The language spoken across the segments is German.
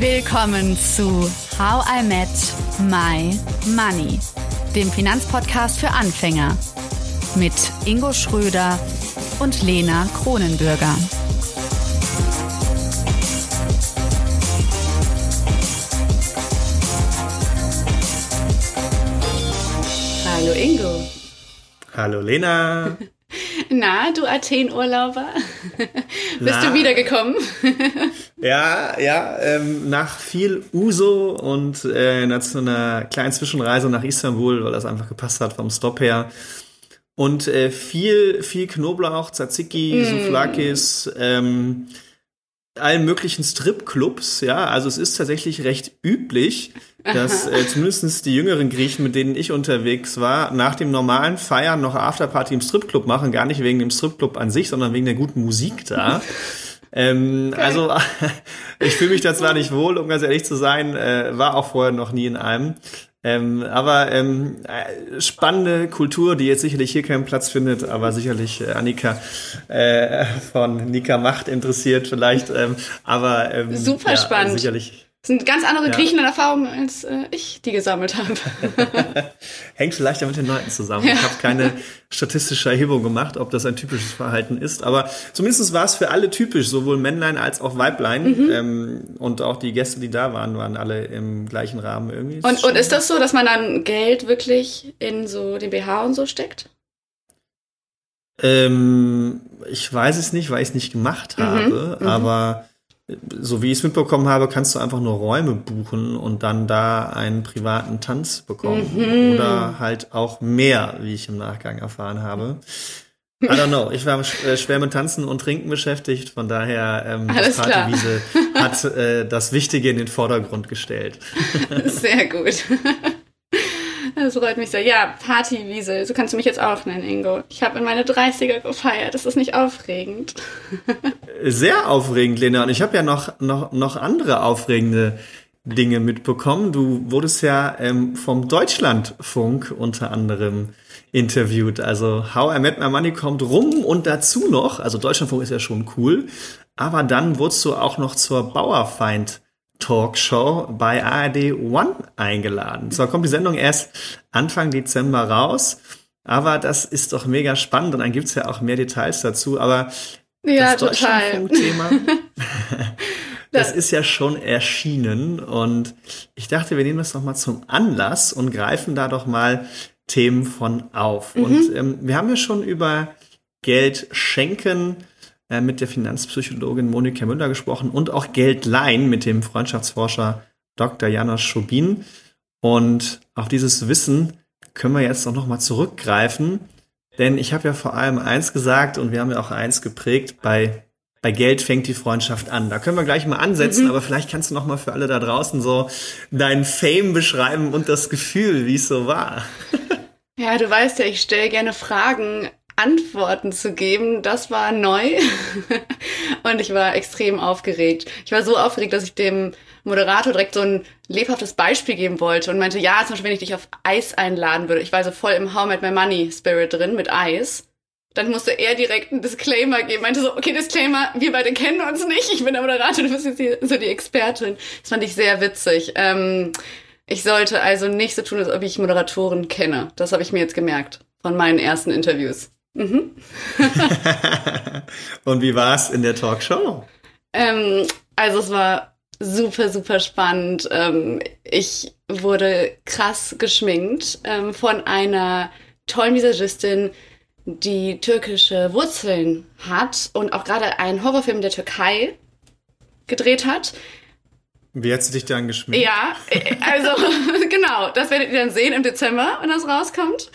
Willkommen zu How I Met My Money, dem Finanzpodcast für Anfänger mit Ingo Schröder und Lena Kronenbürger. Hallo Ingo. Hallo Lena. Na, du Athen-Urlauber? Bist du wiedergekommen? ja, ja, ähm, nach viel Uso und äh, nach so einer kleinen Zwischenreise nach Istanbul, weil das einfach gepasst hat vom Stop her. Und äh, viel, viel Knoblauch, Tzatziki, mm. Souflakis, ähm, allen möglichen Stripclubs, ja. Also es ist tatsächlich recht üblich, dass äh, zumindest die jüngeren Griechen, mit denen ich unterwegs war, nach dem normalen Feiern noch Afterparty im Stripclub machen. Gar nicht wegen dem Stripclub an sich, sondern wegen der guten Musik da. Ähm, okay. Also ich fühle mich da zwar nicht wohl, um ganz ehrlich zu sein, äh, war auch vorher noch nie in einem. Ähm, aber ähm, äh, spannende Kultur, die jetzt sicherlich hier keinen Platz findet, aber sicherlich äh, Annika äh, von Nika Macht interessiert vielleicht. Ähm, aber ähm, super ja, spannend. Sicherlich das sind ganz andere ja. Griechenland-Erfahrungen, als äh, ich die gesammelt habe. Hängt vielleicht ja mit den Leuten zusammen. Ja. Ich habe keine statistische Erhebung gemacht, ob das ein typisches Verhalten ist. Aber zumindest war es für alle typisch, sowohl Männlein als auch Weiblein. Mhm. Ähm, und auch die Gäste, die da waren, waren alle im gleichen Rahmen irgendwie. Und, und ist das so, dass man dann Geld wirklich in so den BH und so steckt? Ähm, ich weiß es nicht, weil ich es nicht gemacht mhm. habe. Mhm. Aber so wie ich es mitbekommen habe, kannst du einfach nur Räume buchen und dann da einen privaten Tanz bekommen. Mhm. Oder halt auch mehr, wie ich im Nachgang erfahren habe. I don't know. Ich war äh, schwer mit Tanzen und Trinken beschäftigt, von daher ähm, das Partywiese hat äh, das Wichtige in den Vordergrund gestellt. Sehr gut. Das freut mich sehr. Ja, Partywiese, so kannst du mich jetzt auch nennen, Ingo. Ich habe in meine 30er gefeiert. Das ist nicht aufregend. Sehr aufregend, Lena. Und ich habe ja noch, noch, noch andere aufregende Dinge mitbekommen. Du wurdest ja ähm, vom Deutschlandfunk unter anderem interviewt. Also How I Met My Money kommt rum und dazu noch, also Deutschlandfunk ist ja schon cool, aber dann wurdest du auch noch zur Bauerfeind Talkshow bei ARD One eingeladen. Zwar kommt die Sendung erst Anfang Dezember raus, aber das ist doch mega spannend und dann gibt's ja auch mehr Details dazu. Aber ja, das Deutschlandfunk-Thema, das ist ja schon erschienen und ich dachte, wir nehmen das doch mal zum Anlass und greifen da doch mal Themen von auf. Mhm. Und ähm, wir haben ja schon über Geld schenken, äh, mit der Finanzpsychologin Monika Müller gesprochen und auch Geld leihen mit dem Freundschaftsforscher Dr. Janos Schobin. Und auf dieses Wissen können wir jetzt auch noch mal zurückgreifen, denn ich habe ja vor allem eins gesagt und wir haben ja auch eins geprägt bei bei Geld fängt die Freundschaft an. Da können wir gleich mal ansetzen, mhm. aber vielleicht kannst du noch mal für alle da draußen so deinen Fame beschreiben und das Gefühl, wie es so war. Ja, du weißt ja, ich stelle gerne Fragen Antworten zu geben, das war neu und ich war extrem aufgeregt. Ich war so aufgeregt, dass ich dem Moderator direkt so ein lebhaftes Beispiel geben wollte und meinte, ja, zum Beispiel, wenn ich dich auf Eis einladen würde. Ich war so voll im How Met My Money Spirit drin mit Eis. Dann musste er direkt einen Disclaimer geben. Meinte so, okay, Disclaimer, wir beide kennen uns nicht. Ich bin der Moderator, du bist jetzt hier so die Expertin. Das fand ich sehr witzig. Ähm, ich sollte also nicht so tun, als ob ich Moderatoren kenne. Das habe ich mir jetzt gemerkt von meinen ersten Interviews. Mhm. Und wie war es in der Talkshow? Ähm, also es war super, super spannend. Ähm, ich wurde krass geschminkt ähm, von einer tollen Visagistin, die türkische Wurzeln hat und auch gerade einen Horrorfilm der Türkei gedreht hat. Wie hat sie dich dann geschminkt? Ja, äh, also genau, das werdet ihr dann sehen im Dezember, wenn das rauskommt.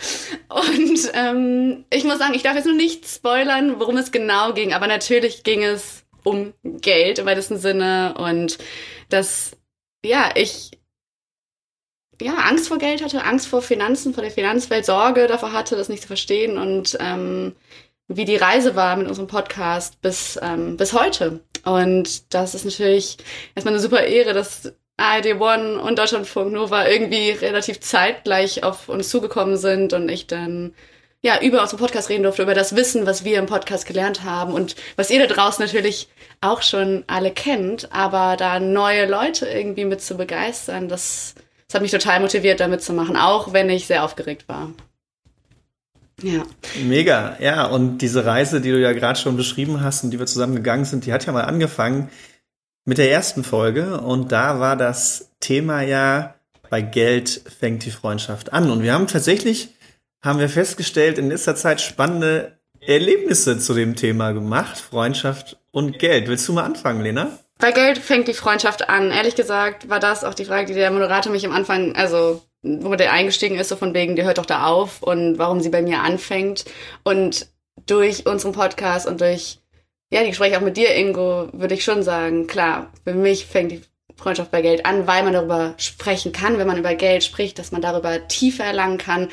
Und ähm, ich muss sagen, ich darf jetzt noch nicht spoilern, worum es genau ging, aber natürlich ging es um Geld im weitesten Sinne und dass, ja, ich ja, Angst vor Geld hatte, Angst vor Finanzen, vor der Finanzwelt, Sorge davor hatte, das nicht zu verstehen und ähm, wie die Reise war mit unserem Podcast bis, ähm, bis heute. Und das ist natürlich erstmal eine super Ehre, dass ARD One und Deutschlandfunk Nova irgendwie relativ zeitgleich auf uns zugekommen sind und ich dann ja, über unseren Podcast reden durfte, über das Wissen, was wir im Podcast gelernt haben und was ihr da draußen natürlich auch schon alle kennt, aber da neue Leute irgendwie mit zu begeistern, das, das hat mich total motiviert, da mitzumachen, auch wenn ich sehr aufgeregt war. Ja. Mega, ja. Und diese Reise, die du ja gerade schon beschrieben hast und die wir zusammen gegangen sind, die hat ja mal angefangen mit der ersten Folge. Und da war das Thema ja, bei Geld fängt die Freundschaft an. Und wir haben tatsächlich, haben wir festgestellt, in letzter Zeit spannende Erlebnisse zu dem Thema gemacht. Freundschaft und Geld. Willst du mal anfangen, Lena? Bei Geld fängt die Freundschaft an. Ehrlich gesagt war das auch die Frage, die der Moderator mich am Anfang, also wo der eingestiegen ist, so von wegen, der hört doch da auf und warum sie bei mir anfängt. Und durch unseren Podcast und durch ja, die Gespräche auch mit dir, Ingo, würde ich schon sagen, klar, für mich fängt die Freundschaft bei Geld an, weil man darüber sprechen kann, wenn man über Geld spricht, dass man darüber tiefer erlangen kann.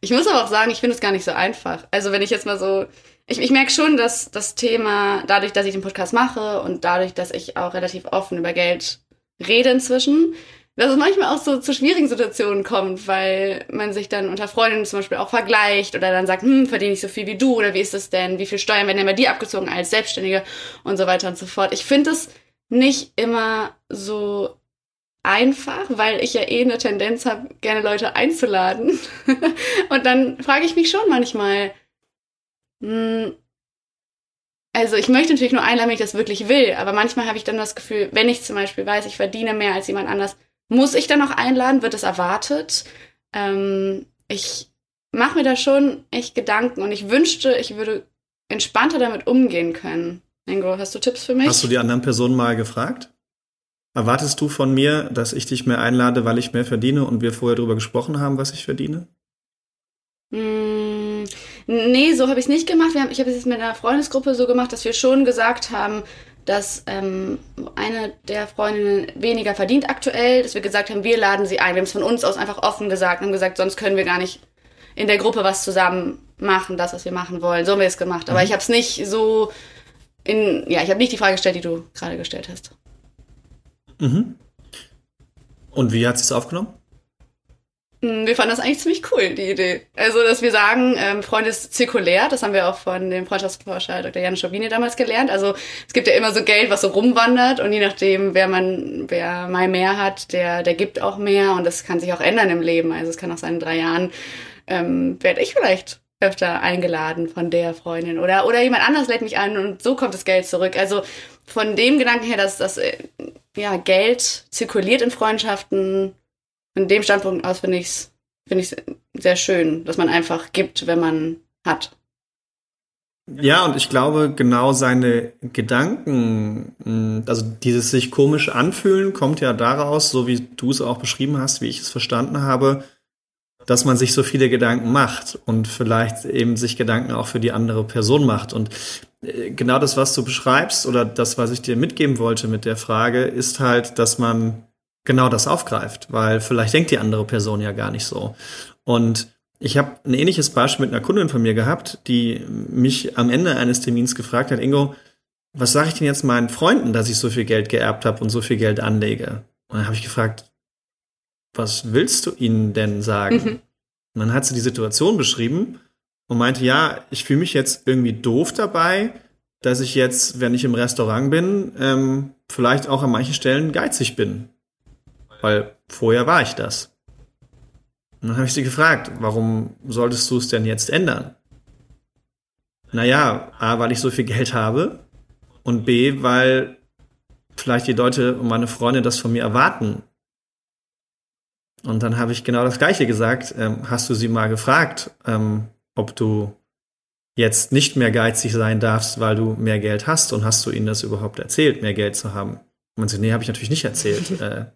Ich muss aber auch sagen, ich finde es gar nicht so einfach. Also wenn ich jetzt mal so, ich, ich merke schon, dass das Thema, dadurch, dass ich den Podcast mache und dadurch, dass ich auch relativ offen über Geld rede inzwischen, dass es manchmal auch so zu schwierigen Situationen kommt, weil man sich dann unter Freundinnen zum Beispiel auch vergleicht oder dann sagt, hm, verdiene ich so viel wie du oder wie ist das denn, wie viel Steuern werden denn bei dir abgezogen als Selbstständige und so weiter und so fort. Ich finde es nicht immer so einfach, weil ich ja eh eine Tendenz habe, gerne Leute einzuladen. und dann frage ich mich schon manchmal, hm, also ich möchte natürlich nur einladen, wenn ich das wirklich will, aber manchmal habe ich dann das Gefühl, wenn ich zum Beispiel weiß, ich verdiene mehr als jemand anders, muss ich dann noch einladen? Wird es erwartet? Ähm, ich mache mir da schon echt Gedanken und ich wünschte, ich würde entspannter damit umgehen können. Ingo, hast du Tipps für mich? Hast du die anderen Personen mal gefragt? Erwartest du von mir, dass ich dich mehr einlade, weil ich mehr verdiene und wir vorher darüber gesprochen haben, was ich verdiene? Mm, nee, so habe ich es nicht gemacht. Haben, ich habe es jetzt mit einer Freundesgruppe so gemacht, dass wir schon gesagt haben, dass ähm, eine der Freundinnen weniger verdient aktuell, dass wir gesagt haben, wir laden sie ein. Wir haben es von uns aus einfach offen gesagt und haben gesagt, sonst können wir gar nicht in der Gruppe was zusammen machen, das, was wir machen wollen. So haben wir es gemacht. Aber mhm. ich habe es nicht so in, ja, ich habe nicht die Frage gestellt, die du gerade gestellt hast. Mhm. Und wie hat sie es aufgenommen? Hm, wir fanden das eigentlich ziemlich cool, die Idee. Also, dass wir sagen, ähm, Freunde ist zirkulär, das haben wir auch von dem Freundschaftsforscher Dr. Jan Schobini damals gelernt. Also, es gibt ja immer so Geld, was so rumwandert und je nachdem, wer man, wer mal mehr hat, der, der gibt auch mehr und das kann sich auch ändern im Leben. Also, es kann auch sein, in drei Jahren ähm, werde ich vielleicht öfter eingeladen von der Freundin oder, oder jemand anders lädt mich ein und so kommt das Geld zurück. Also, von dem Gedanken her, dass das, äh, ja, Geld zirkuliert in Freundschaften, von dem Standpunkt aus finde ich es finde ich sehr schön, dass man einfach gibt, wenn man hat. Ja, und ich glaube, genau seine Gedanken, hm, also dieses sich komisch anfühlen, kommt ja daraus, so wie du es auch beschrieben hast, wie ich es verstanden habe, dass man sich so viele Gedanken macht und vielleicht eben sich Gedanken auch für die andere Person macht. Und äh, genau das, was du beschreibst oder das, was ich dir mitgeben wollte mit der Frage, ist halt, dass man genau das aufgreift, weil vielleicht denkt die andere Person ja gar nicht so. Und ich habe ein ähnliches Beispiel mit einer Kundin von mir gehabt, die mich am Ende eines Termins gefragt hat, Ingo, was sage ich denn jetzt meinen Freunden, dass ich so viel Geld geerbt habe und so viel Geld anlege? Und dann habe ich gefragt, was willst du ihnen denn sagen? Mhm. Und dann hat sie die Situation beschrieben und meinte, ja, ich fühle mich jetzt irgendwie doof dabei, dass ich jetzt, wenn ich im Restaurant bin, ähm, vielleicht auch an manchen Stellen geizig bin weil vorher war ich das. Und dann habe ich sie gefragt, warum solltest du es denn jetzt ändern? Naja, A, weil ich so viel Geld habe und B, weil vielleicht die Leute und meine Freunde das von mir erwarten. Und dann habe ich genau das Gleiche gesagt. Ähm, hast du sie mal gefragt, ähm, ob du jetzt nicht mehr geizig sein darfst, weil du mehr Geld hast? Und hast du ihnen das überhaupt erzählt, mehr Geld zu haben? Und man sagt, nee, habe ich natürlich nicht erzählt. äh,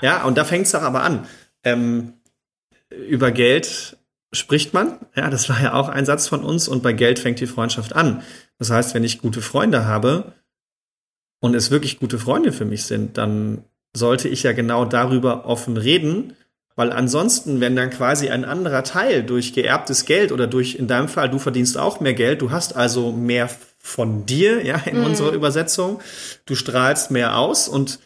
ja, und da fängt es doch aber an. Ähm, über Geld spricht man. Ja, das war ja auch ein Satz von uns. Und bei Geld fängt die Freundschaft an. Das heißt, wenn ich gute Freunde habe und es wirklich gute Freunde für mich sind, dann sollte ich ja genau darüber offen reden, weil ansonsten, wenn dann quasi ein anderer Teil durch geerbtes Geld oder durch, in deinem Fall, du verdienst auch mehr Geld, du hast also mehr von dir, ja, in mm. unserer Übersetzung, du strahlst mehr aus und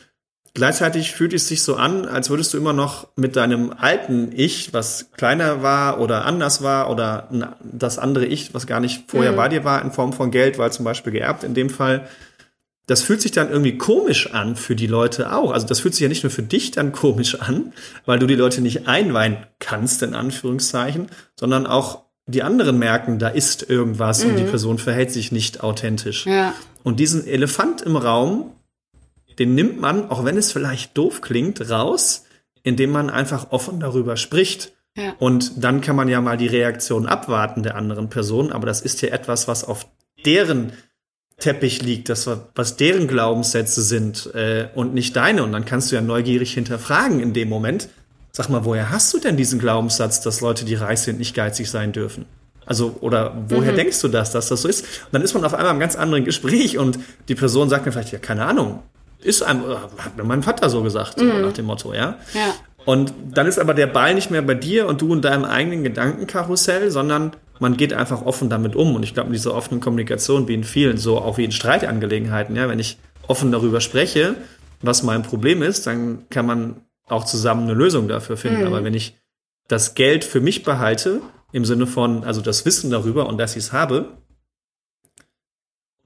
gleichzeitig fühlt es sich so an, als würdest du immer noch mit deinem alten Ich, was kleiner war oder anders war oder das andere Ich, was gar nicht vorher mhm. bei dir war in Form von Geld, weil zum Beispiel geerbt in dem Fall, das fühlt sich dann irgendwie komisch an für die Leute auch. Also das fühlt sich ja nicht nur für dich dann komisch an, weil du die Leute nicht einweihen kannst, in Anführungszeichen, sondern auch die anderen merken, da ist irgendwas mhm. und die mhm. Person verhält sich nicht authentisch. Ja. Und diesen Elefant im Raum, den nimmt man, auch wenn es vielleicht doof klingt, raus, indem man einfach offen darüber spricht. Ja. Und dann kann man ja mal die Reaktion abwarten der anderen Person, aber das ist ja etwas, was auf deren Teppich liegt, das was deren Glaubenssätze sind äh, und nicht deine. Und dann kannst du ja neugierig hinterfragen in dem Moment. Sag mal, woher hast du denn diesen Glaubenssatz, dass Leute, die reich sind, nicht geizig sein dürfen? Also, oder woher mhm. denkst du das, dass das so ist? Und dann ist man auf einmal im ganz anderen Gespräch und die Person sagt mir vielleicht, ja, keine Ahnung, ist einem, hat mir mein Vater so gesagt, mhm. nach dem Motto, ja. Ja. Und dann ist aber der Ball nicht mehr bei dir und du in deinem eigenen Gedankenkarussell, sondern man geht einfach offen damit um. Und ich glaube, in dieser offenen Kommunikation, wie in vielen, so auch wie in Streitangelegenheiten, ja, wenn ich offen darüber spreche, was mein Problem ist, dann kann man auch zusammen eine Lösung dafür finden. Mhm. Aber wenn ich das Geld für mich behalte, im Sinne von, also das Wissen darüber und dass ich es habe,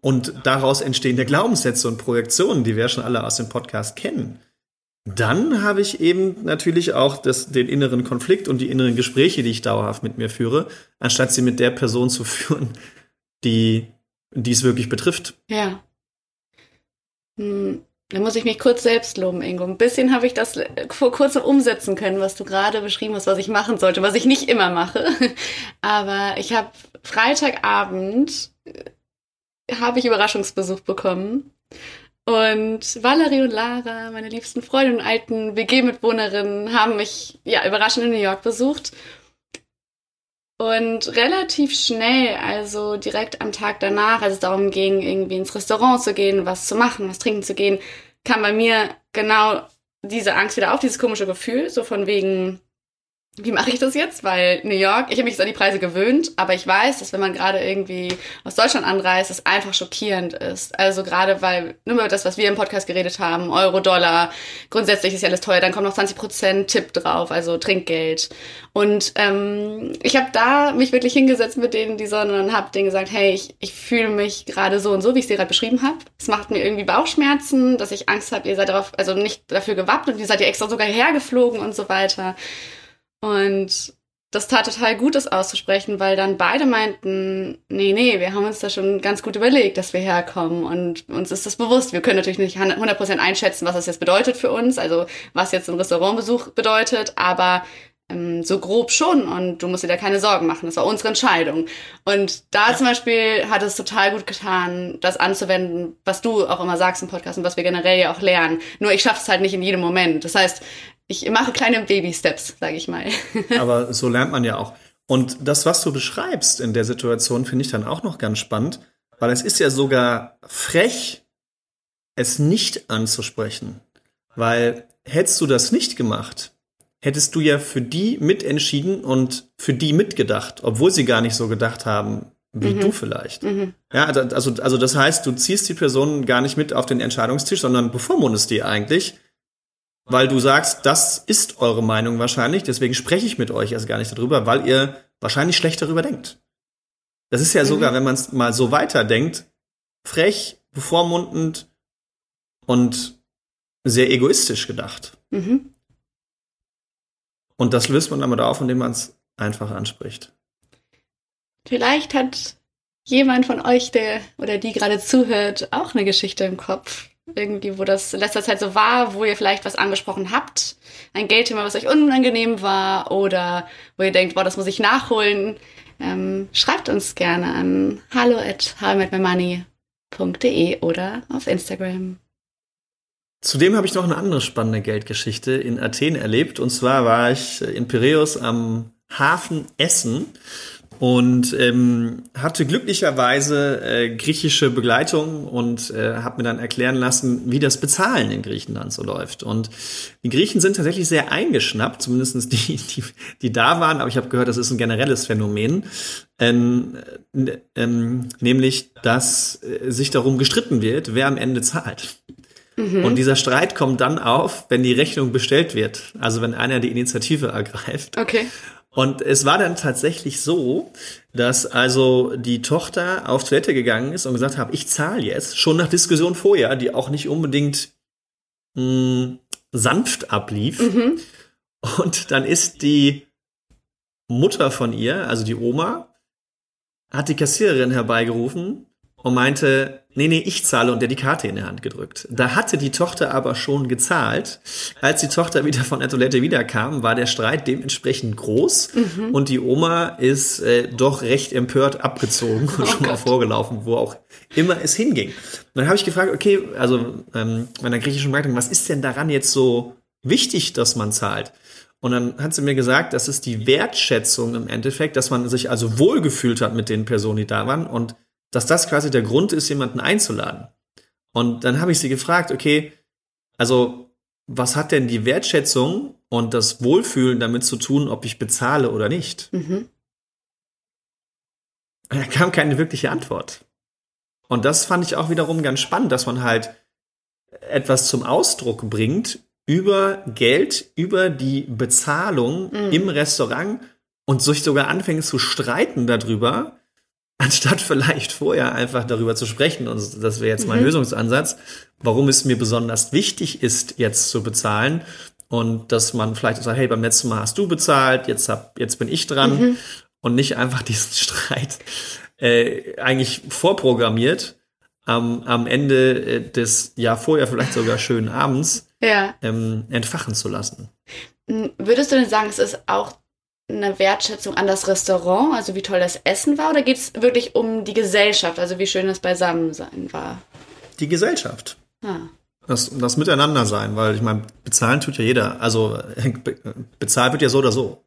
und daraus entstehende Glaubenssätze und Projektionen, die wir schon alle aus dem Podcast kennen, dann habe ich eben natürlich auch das, den inneren Konflikt und die inneren Gespräche, die ich dauerhaft mit mir führe, anstatt sie mit der Person zu führen, die, die es wirklich betrifft. Ja. Hm, da muss ich mich kurz selbst loben, Ingo. Ein bisschen habe ich das vor kurzem umsetzen können, was du gerade beschrieben hast, was ich machen sollte, was ich nicht immer mache. Aber ich habe Freitagabend habe ich Überraschungsbesuch bekommen. Und Valerie und Lara, meine liebsten Freunde und alten WG-Mitwohnerinnen, haben mich ja überraschend in New York besucht. Und relativ schnell, also direkt am Tag danach, als es darum ging, irgendwie ins Restaurant zu gehen, was zu machen, was trinken zu gehen, kam bei mir genau diese Angst wieder auf, dieses komische Gefühl, so von wegen, wie mache ich das jetzt? Weil New York, ich habe mich jetzt an die Preise gewöhnt, aber ich weiß, dass wenn man gerade irgendwie aus Deutschland anreist, es einfach schockierend ist. Also gerade weil, nur mal das, was wir im Podcast geredet haben, Euro, Dollar, grundsätzlich ist ja alles teuer, dann kommt noch 20% Tipp drauf, also Trinkgeld. Und ähm, ich habe da mich wirklich hingesetzt mit denen die Sonne und habe denen gesagt, hey, ich, ich fühle mich gerade so und so, wie ich es dir gerade beschrieben habe. Es macht mir irgendwie Bauchschmerzen, dass ich Angst habe, ihr seid darauf, also nicht dafür gewappnet, ihr seid ja extra sogar hergeflogen und so weiter. Und das tat total gut, das auszusprechen, weil dann beide meinten, nee, nee, wir haben uns da schon ganz gut überlegt, dass wir herkommen und uns ist das bewusst. Wir können natürlich nicht 100% einschätzen, was das jetzt bedeutet für uns, also was jetzt ein Restaurantbesuch bedeutet, aber ähm, so grob schon und du musst dir da keine Sorgen machen. Das war unsere Entscheidung. Und da ja. zum Beispiel hat es total gut getan, das anzuwenden, was du auch immer sagst im Podcast und was wir generell ja auch lernen. Nur ich schaffe es halt nicht in jedem Moment. Das heißt, ich mache kleine Baby-Steps, sage ich mal. Aber so lernt man ja auch. Und das, was du beschreibst in der Situation, finde ich dann auch noch ganz spannend, weil es ist ja sogar frech, es nicht anzusprechen. Weil hättest du das nicht gemacht, hättest du ja für die mitentschieden und für die mitgedacht, obwohl sie gar nicht so gedacht haben, wie mhm. du vielleicht. Mhm. Ja, also, also das heißt, du ziehst die Person gar nicht mit auf den Entscheidungstisch, sondern bevormundest die eigentlich weil du sagst, das ist eure Meinung wahrscheinlich, deswegen spreche ich mit euch erst gar nicht darüber, weil ihr wahrscheinlich schlecht darüber denkt. Das ist ja mhm. sogar, wenn man es mal so weiterdenkt, frech, bevormundend und sehr egoistisch gedacht. Mhm. Und das löst man aber auf, indem man es einfach anspricht. Vielleicht hat jemand von euch, der oder die gerade zuhört, auch eine Geschichte im Kopf, irgendwie, wo das in letzter Zeit so war, wo ihr vielleicht was angesprochen habt, ein Geldthema, was euch unangenehm war oder wo ihr denkt, boah, das muss ich nachholen, ähm, schreibt uns gerne an hallo at oder auf Instagram. Zudem habe ich noch eine andere spannende Geldgeschichte in Athen erlebt. Und zwar war ich in Piräus am Hafen Essen und ähm, hatte glücklicherweise äh, griechische Begleitung und äh, habe mir dann erklären lassen, wie das Bezahlen in Griechenland so läuft. Und die Griechen sind tatsächlich sehr eingeschnappt, zumindest die, die, die da waren, aber ich habe gehört, das ist ein generelles Phänomen, ähm, ähm, nämlich, dass äh, sich darum gestritten wird, wer am Ende zahlt. Mhm. Und dieser Streit kommt dann auf, wenn die Rechnung bestellt wird. Also wenn einer die Initiative ergreift. Okay. Und es war dann tatsächlich so, dass also die Tochter auf Toilette gegangen ist und gesagt hat, ich zahle jetzt, schon nach Diskussion vorher, die auch nicht unbedingt mh, hm, sanft ablief. Mhm. Und dann ist die Mutter von ihr, also die Oma, hat die Kassiererin herbeigerufen und meinte, nee, nee, ich zahle und der die Karte in der Hand gedrückt. Da hatte die Tochter aber schon gezahlt. Als die Tochter wieder von der Toilette wiederkam, war der Streit dementsprechend groß mhm. und die Oma ist äh, doch recht empört abgezogen und oh schon Gott. mal vorgelaufen, wo auch immer es hinging. Und dann habe ich gefragt, okay, also ähm, meiner griechischen Begleitung, was ist denn daran jetzt so wichtig, dass man zahlt? Und dann hat sie mir gesagt, das ist die Wertschätzung im Endeffekt, dass man sich also wohlgefühlt hat mit den Personen, die da waren und dass das quasi der Grund ist, jemanden einzuladen. Und dann habe ich sie gefragt, okay, also was hat denn die Wertschätzung und das Wohlfühlen damit zu tun, ob ich bezahle oder nicht? Mhm. Da kam keine wirkliche Antwort. Und das fand ich auch wiederum ganz spannend, dass man halt etwas zum Ausdruck bringt, über Geld, über die Bezahlung mhm. im Restaurant und sich sogar anfängt zu streiten darüber, anstatt vielleicht vorher einfach darüber zu sprechen. Und das wäre jetzt mein mhm. Lösungsansatz, warum es mir besonders wichtig ist, jetzt zu bezahlen. Und dass man vielleicht sagt, hey, beim letzten Mal hast du bezahlt, jetzt hab, jetzt bin ich dran. Mhm. Und nicht einfach diesen Streit äh, eigentlich vorprogrammiert am, am Ende äh, des ja vorher vielleicht sogar schönen Abends ja. ähm, entfachen zu lassen. Hm, würdest du denn sagen, es ist auch eine Wertschätzung an das Restaurant, also wie toll das Essen war, oder geht es wirklich um die Gesellschaft, also wie schön das Beisammensein war? Die Gesellschaft. Ah. Das, das Miteinander sein, weil ich meine, bezahlen tut ja jeder. Also bezahlt wird ja so oder so.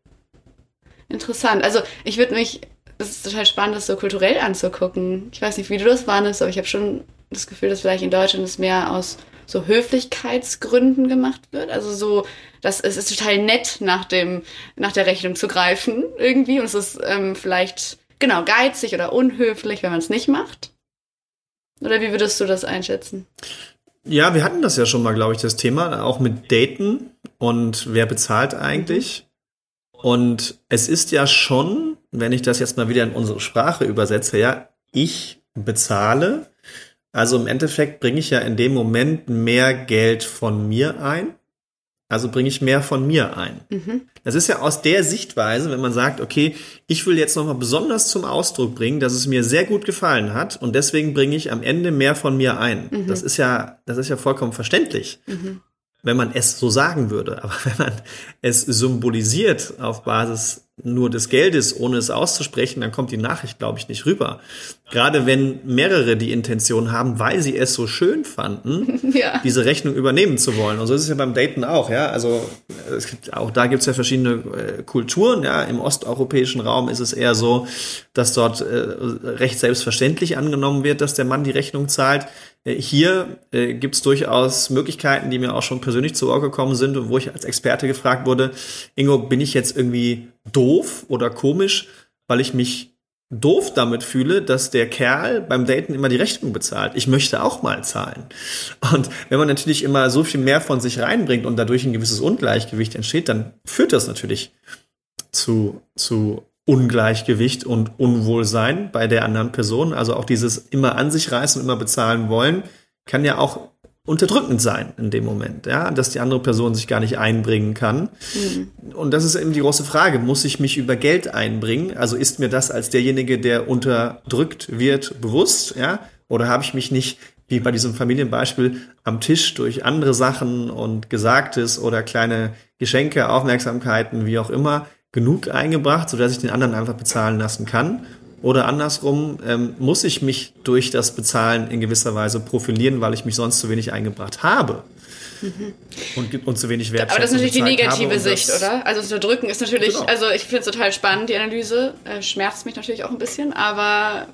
Interessant. Also ich würde mich, es ist total spannend, das so kulturell anzugucken. Ich weiß nicht, wie du das wahrnimmst, aber ich habe schon das Gefühl, dass vielleicht in Deutschland es mehr aus so Höflichkeitsgründen gemacht wird. Also so, das es ist total nett, nach dem, nach der Rechnung zu greifen irgendwie. Und es ist ähm, vielleicht, genau, geizig oder unhöflich, wenn man es nicht macht. Oder wie würdest du das einschätzen? Ja, wir hatten das ja schon mal, glaube ich, das Thema, auch mit Daten und wer bezahlt eigentlich. Und es ist ja schon, wenn ich das jetzt mal wieder in unsere Sprache übersetze, ja, ich bezahle also im Endeffekt bringe ich ja in dem Moment mehr Geld von mir ein. Also bringe ich mehr von mir ein. Mhm. Das ist ja aus der Sichtweise, wenn man sagt, okay, ich will jetzt nochmal besonders zum Ausdruck bringen, dass es mir sehr gut gefallen hat und deswegen bringe ich am Ende mehr von mir ein. Mhm. Das ist ja, das ist ja vollkommen verständlich. Mhm. Wenn man es so sagen würde. Aber wenn man es symbolisiert auf Basis nur des Geldes, ohne es auszusprechen, dann kommt die Nachricht, glaube ich, nicht rüber. Gerade wenn mehrere die Intention haben, weil sie es so schön fanden, ja. diese Rechnung übernehmen zu wollen. Und so ist es ja beim Daten auch, ja. Also es gibt, auch da gibt es ja verschiedene äh, Kulturen, ja. Im osteuropäischen Raum ist es eher so, dass dort äh, recht selbstverständlich angenommen wird, dass der Mann die Rechnung zahlt. Äh, hier äh, gibt es durchaus Möglichkeiten, die mir auch schon persönlich zu Ohr gekommen sind und wo ich als Experte gefragt wurde, Ingo, bin ich jetzt irgendwie doof oder komisch, weil ich mich doof damit fühle, dass der Kerl beim Daten immer die Rechnung bezahlt. Ich möchte auch mal zahlen. Und wenn man natürlich immer so viel mehr von sich reinbringt und dadurch ein gewisses Ungleichgewicht entsteht, dann führt das natürlich zu, zu Ungleichgewicht und Unwohlsein bei der anderen Person. Also auch dieses immer an sich reißen und immer bezahlen wollen, kann ja auch unterdrückend sein in dem Moment, ja, dass die andere Person sich gar nicht einbringen kann. Mhm. Und das ist eben die große Frage, muss ich mich über Geld einbringen? Also ist mir das als derjenige, der unterdrückt wird, bewusst, ja? Oder habe ich mich nicht, wie bei diesem Familienbeispiel, am Tisch durch andere Sachen und Gesagtes oder kleine Geschenke, Aufmerksamkeiten, wie auch immer, genug eingebracht, sodass ich den anderen einfach bezahlen lassen kann? Oder andersrum, ähm, muss ich mich durch das Bezahlen in gewisser Weise profilieren, weil ich mich sonst zu wenig eingebracht habe? Mhm. Und, und zu wenig Wert. Aber das ist natürlich die negative Sicht, oder? Also unterdrücken ist natürlich, genau. also ich finde es total spannend, die Analyse. Äh, schmerzt mich natürlich auch ein bisschen, aber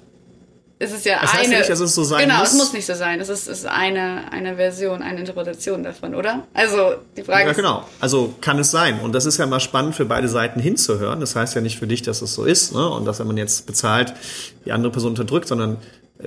es ist ja das heißt eine. Ja nicht, dass es so sein genau, muss. es muss nicht so sein. Es ist, ist eine, eine Version, eine Interpretation davon, oder? Also die Frage ja, ist. Ja, genau. Also kann es sein. Und das ist ja mal spannend für beide Seiten hinzuhören. Das heißt ja nicht für dich, dass es so ist, ne? Und dass wenn man jetzt bezahlt, die andere Person unterdrückt, sondern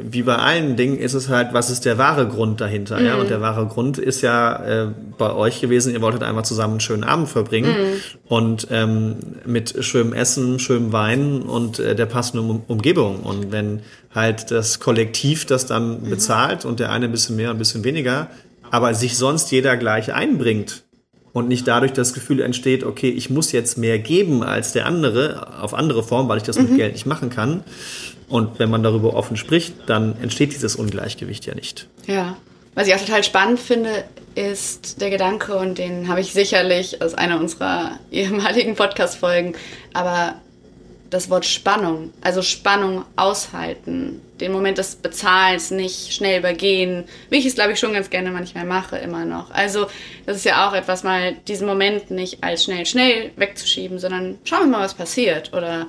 wie bei allen Dingen ist es halt, was ist der wahre Grund dahinter? Mhm. Ja, und der wahre Grund ist ja äh, bei euch gewesen, ihr wolltet einfach zusammen einen schönen Abend verbringen mhm. und ähm, mit schönem Essen, schönem Wein und äh, der passenden um Umgebung. Und wenn halt das Kollektiv das dann mhm. bezahlt und der eine ein bisschen mehr, ein bisschen weniger, aber sich sonst jeder gleich einbringt, und nicht dadurch das Gefühl entsteht, okay, ich muss jetzt mehr geben als der andere auf andere Form, weil ich das mhm. mit Geld nicht machen kann. Und wenn man darüber offen spricht, dann entsteht dieses Ungleichgewicht ja nicht. Ja. Was ich auch total spannend finde, ist der Gedanke, und den habe ich sicherlich aus einer unserer ehemaligen Podcast-Folgen, aber das Wort Spannung, also Spannung aushalten, den Moment des Bezahlens nicht schnell übergehen, wie ich es, glaube ich, schon ganz gerne manchmal mache, immer noch. Also das ist ja auch etwas, mal diesen Moment nicht als schnell, schnell wegzuschieben, sondern schauen wir mal, was passiert oder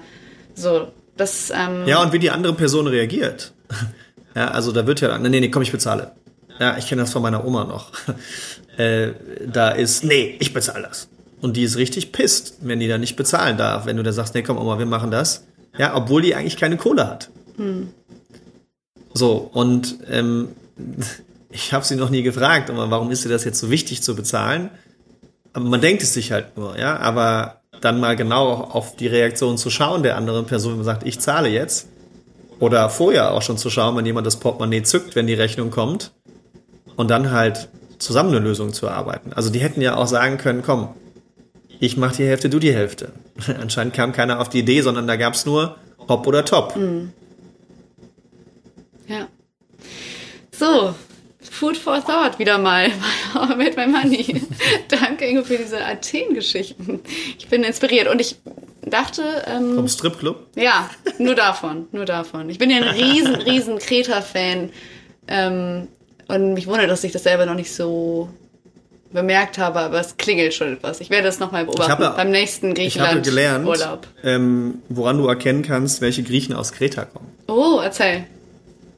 so. Das, ähm ja, und wie die andere Person reagiert. Ja, also da wird ja, nee, nee, komm, ich bezahle. Ja, ich kenne das von meiner Oma noch. Äh, da ist, nee, ich bezahle das. Und die ist richtig pisst, wenn die dann nicht bezahlen darf. Wenn du da sagst, nee, komm, Oma, wir machen das. Ja, obwohl die eigentlich keine Kohle hat. Hm. So, und ähm, ich habe sie noch nie gefragt, aber warum ist dir das jetzt so wichtig zu bezahlen? Aber man denkt es sich halt nur, ja. Aber dann mal genau auf die Reaktion zu schauen der anderen Person, wenn man sagt, ich zahle jetzt. Oder vorher auch schon zu schauen, wenn jemand das Portemonnaie zückt, wenn die Rechnung kommt. Und dann halt zusammen eine Lösung zu erarbeiten. Also die hätten ja auch sagen können, komm, ich mache die Hälfte, du die Hälfte. Anscheinend kam keiner auf die Idee, sondern da gab es nur Hop oder Top. Mhm. Ja. So, Food for Thought wieder mal mit my Money. Danke, Ingo, für diese Athen-Geschichten. Ich bin inspiriert und ich dachte... Ähm, Vom Stripclub? Ja, nur davon, nur davon. Ich bin ja ein riesen, riesen Kreta-Fan ähm, und mich wundert, dass ich das selber noch nicht so bemerkt habe, aber es klingelt schon etwas. Ich werde das nochmal beobachten habe, beim nächsten Griechenland-Urlaub. Ähm, woran du erkennen kannst, welche Griechen aus Kreta kommen. Oh, erzähl.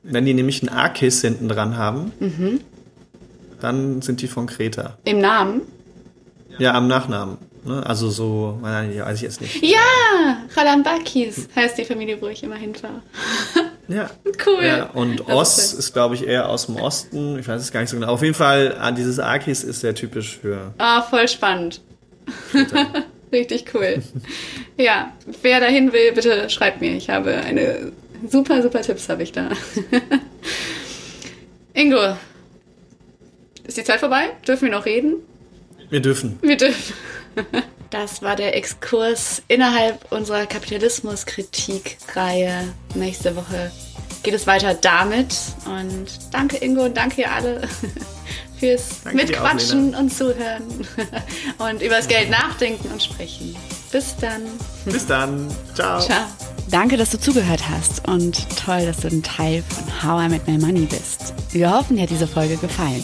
Wenn die nämlich ein Arkis hinten dran haben, mhm. dann sind die von Kreta. Im Namen? Ja, am Nachnamen. Ne? Also so, nein, weiß ich jetzt nicht. Ja, Ralambakis heißt die Familie, wo ich immer hinfahre. Ja. Cool. Ja, und Oss ist, glaube ich, eher aus dem Osten. Ich weiß es gar nicht so genau. Auf jeden Fall, ah, dieses Arkis ist sehr typisch für. Ah, voll spannend. Richtig cool. ja, wer dahin will, bitte schreibt mir. Ich habe eine super, super Tipps habe ich da. Ingo, ist die Zeit vorbei? Dürfen wir noch reden? Wir dürfen. Wir dürfen. Das war der Exkurs innerhalb unserer Kapitalismuskritik-Reihe. Nächste Woche geht es weiter damit. Und danke Ingo und danke ihr alle fürs danke Mitquatschen und Zuhören und über das Geld nachdenken und sprechen. Bis dann. Bis dann. Ciao. Ciao. Danke, dass du zugehört hast und toll, dass du ein Teil von How I Met My Money bist. Wir hoffen, dir hat diese Folge gefallen.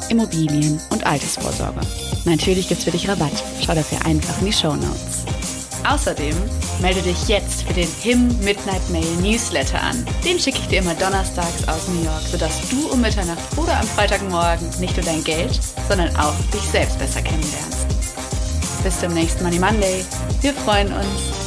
Immobilien und Altersvorsorge. Natürlich gibt's für dich Rabatt. Schau dafür einfach in die Show Notes. Außerdem melde dich jetzt für den HIM Midnight Mail Newsletter an. Den schicke ich dir immer donnerstags aus New York, sodass du um Mitternacht oder am Freitagmorgen nicht nur dein Geld, sondern auch dich selbst besser kennenlernst. Bis zum nächsten Money Monday. Wir freuen uns.